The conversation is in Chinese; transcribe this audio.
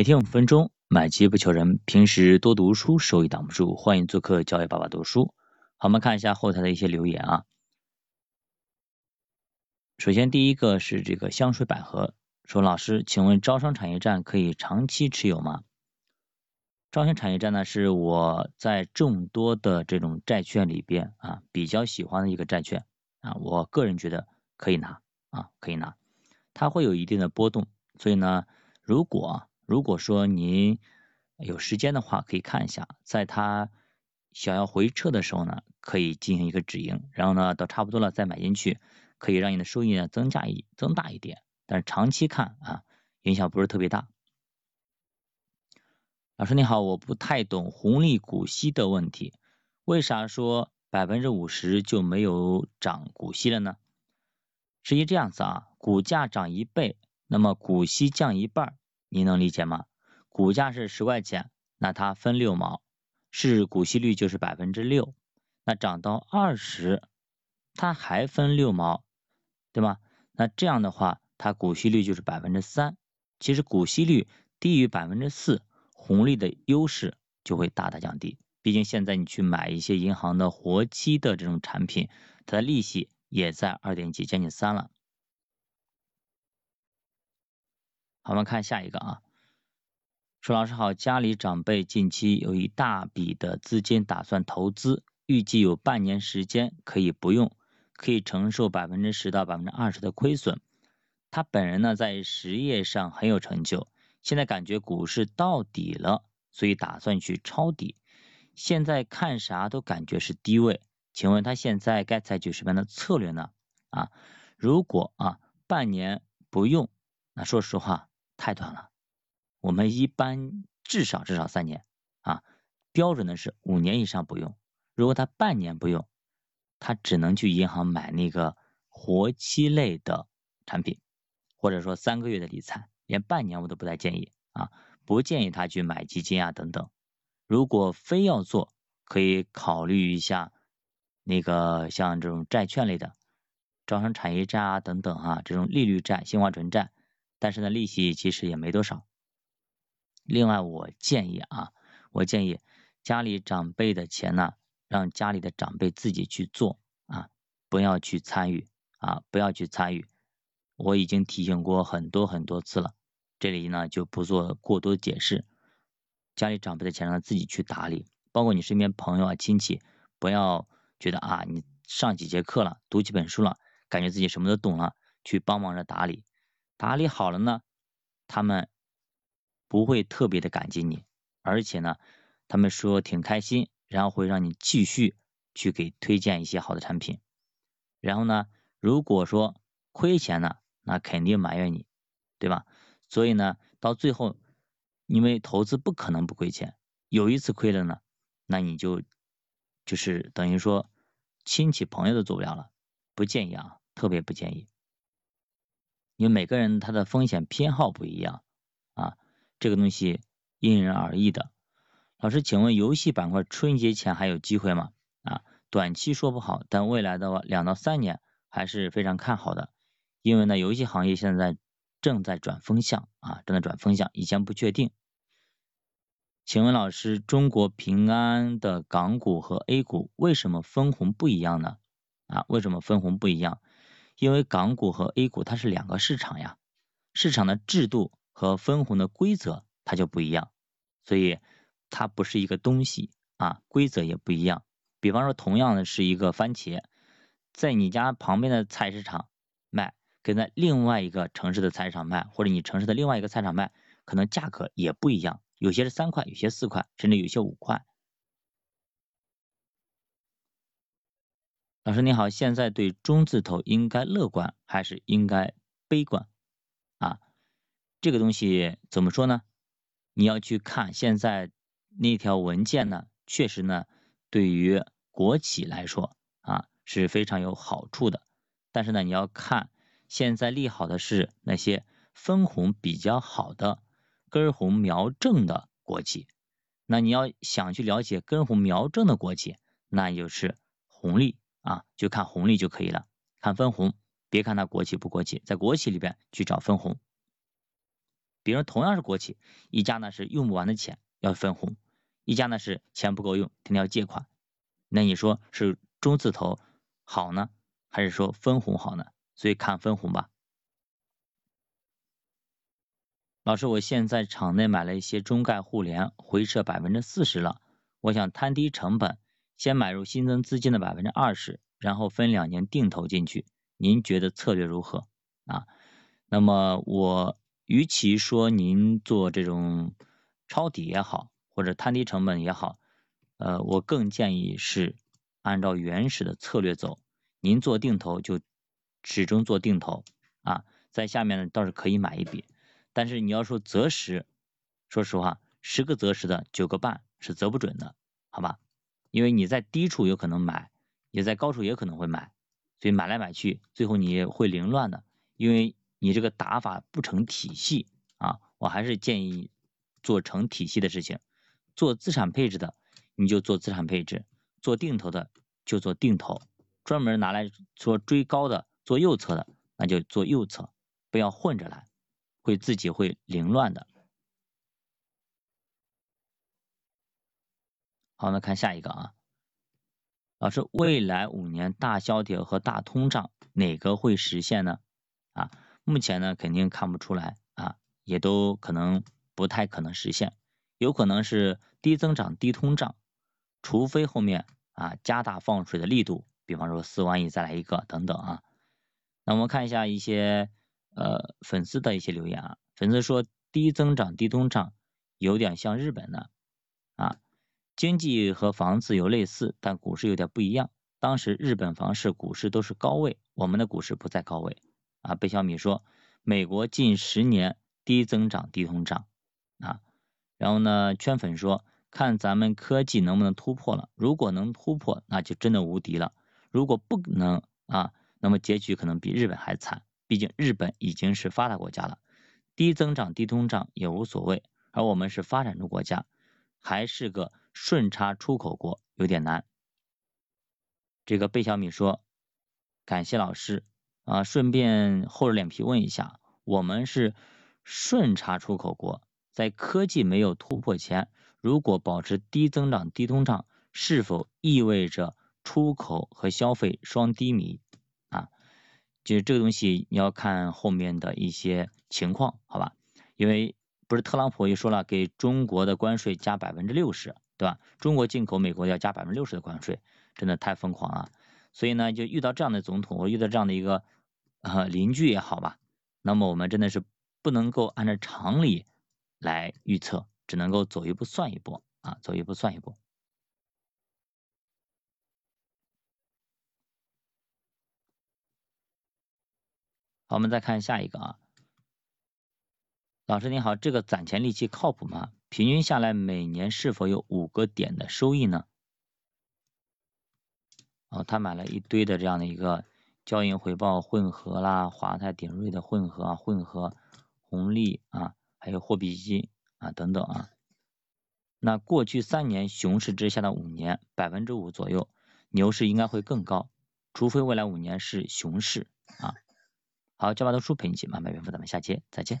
每天五分钟，买机不求人，平时多读书，收益挡不住。欢迎做客教育爸爸读书。好，我们看一下后台的一些留言啊。首先，第一个是这个香水百合说：“老师，请问招商产业债可以长期持有吗？”招商产业债呢，是我在众多的这种债券里边啊比较喜欢的一个债券啊，我个人觉得可以拿啊，可以拿。它会有一定的波动，所以呢，如果如果说您有时间的话，可以看一下，在它想要回撤的时候呢，可以进行一个止盈，然后呢，到差不多了再买进去，可以让你的收益呢增加一增大一点。但是长期看啊，影响不是特别大。老师你好，我不太懂红利股息的问题，为啥说百分之五十就没有涨股息了呢？实际这样子啊，股价涨一倍，那么股息降一半。你能理解吗？股价是十块钱，那它分六毛，是股息率就是百分之六。那涨到二十，它还分六毛，对吗？那这样的话，它股息率就是百分之三。其实股息率低于百分之四，红利的优势就会大大降低。毕竟现在你去买一些银行的活期的这种产品，它的利息也在二点几，将近三了。好我们看下一个啊，说老师好，家里长辈近期有一大笔的资金打算投资，预计有半年时间可以不用，可以承受百分之十到百分之二十的亏损。他本人呢在实业上很有成就，现在感觉股市到底了，所以打算去抄底。现在看啥都感觉是低位，请问他现在该采取什么样的策略呢？啊，如果啊半年不用，那说实话。太短了，我们一般至少至少三年啊，标准的是五年以上不用。如果他半年不用，他只能去银行买那个活期类的产品，或者说三个月的理财，连半年我都不太建议啊，不建议他去买基金啊等等。如果非要做，可以考虑一下那个像这种债券类的，招商产业债啊等等啊，这种利率债、新华纯债。但是呢，利息其实也没多少。另外，我建议啊，我建议家里长辈的钱呢，让家里的长辈自己去做啊，不要去参与啊，不要去参与。我已经提醒过很多很多次了，这里呢就不做过多解释。家里长辈的钱让自己去打理，包括你身边朋友啊、亲戚，不要觉得啊，你上几节课了，读几本书了，感觉自己什么都懂了，去帮忙着打理。打理好了呢，他们不会特别的感激你，而且呢，他们说挺开心，然后会让你继续去给推荐一些好的产品。然后呢，如果说亏钱呢，那肯定埋怨你，对吧？所以呢，到最后，因为投资不可能不亏钱，有一次亏了呢，那你就就是等于说亲戚朋友都做不了了，不建议啊，特别不建议。因为每个人他的风险偏好不一样啊，这个东西因人而异的。老师，请问游戏板块春节前还有机会吗？啊，短期说不好，但未来的两到三年还是非常看好的。因为呢，游戏行业现在正在转风向啊，正在转风向，以前不确定。请问老师，中国平安的港股和 A 股为什么分红不一样呢？啊，为什么分红不一样？因为港股和 A 股它是两个市场呀，市场的制度和分红的规则它就不一样，所以它不是一个东西啊，规则也不一样。比方说，同样的是一个番茄，在你家旁边的菜市场卖，跟在另外一个城市的菜市场卖，或者你城市的另外一个菜场卖，可能价格也不一样，有些是三块，有些四块，甚至有些五块。老师你好，现在对中字头应该乐观还是应该悲观啊？这个东西怎么说呢？你要去看现在那条文件呢，确实呢，对于国企来说啊是非常有好处的。但是呢，你要看现在利好的是那些分红比较好的根红苗正的国企。那你要想去了解根红苗正的国企，那就是红利。啊，就看红利就可以了，看分红，别看它国企不国企，在国企里边去找分红。比如同样是国企，一家呢是用不完的钱要分红，一家呢是钱不够用，天天要借款。那你说是中字头好呢，还是说分红好呢？所以看分红吧。老师，我现在场内买了一些中概互联，回撤百分之四十了，我想摊低成本，先买入新增资金的百分之二十，然后分两年定投进去。您觉得策略如何啊？那么我与其说您做这种抄底也好，或者摊低成本也好，呃，我更建议是按照原始的策略走。您做定投就始终做定投啊，在下面呢倒是可以买一笔。但是你要说择时，说实话，十个择时的九个半是择不准的，好吧？因为你在低处有可能买，也在高处也可能会买，所以买来买去，最后你会凌乱的，因为你这个打法不成体系啊。我还是建议做成体系的事情，做资产配置的你就做资产配置，做定投的就做定投，专门拿来说追高的做右侧的那就做右侧，不要混着来。会自己会凌乱的。好，那看下一个啊，老师，未来五年大萧条和大通胀哪个会实现呢？啊，目前呢肯定看不出来啊，也都可能不太可能实现，有可能是低增长低通胀，除非后面啊加大放水的力度，比方说四万亿再来一个等等啊。那我们看一下一些。呃，粉丝的一些留言啊，粉丝说低增长低通胀有点像日本的啊，经济和房子有类似，但股市有点不一样。当时日本房市股市都是高位，我们的股市不在高位啊。贝小米说美国近十年低增长低通胀啊，然后呢，圈粉说看咱们科技能不能突破了，如果能突破，那就真的无敌了；如果不能啊，那么结局可能比日本还惨。毕竟日本已经是发达国家了，低增长低通胀也无所谓，而我们是发展中国家，还是个顺差出口国，有点难。这个贝小米说，感谢老师啊，顺便厚着脸皮问一下，我们是顺差出口国，在科技没有突破前，如果保持低增长低通胀，是否意味着出口和消费双低迷啊？就这个东西你要看后面的一些情况，好吧？因为不是特朗普也说了，给中国的关税加百分之六十，对吧？中国进口美国要加百分之六十的关税，真的太疯狂了。所以呢，就遇到这样的总统，或遇到这样的一个呃邻居也好吧，那么我们真的是不能够按照常理来预测，只能够走一步算一步啊，走一步算一步。好，我们再看下一个啊，老师您好，这个攒钱利息靠谱吗？平均下来每年是否有五个点的收益呢？哦，他买了一堆的这样的一个交银回报混合啦，华泰鼎瑞的混合啊，混合红利啊，还有货币基金啊等等啊。那过去三年熊市之下的五年百分之五左右，牛市应该会更高，除非未来五年是熊市啊。好，教爸读书陪你一起慢慢变富，咱们下期再见。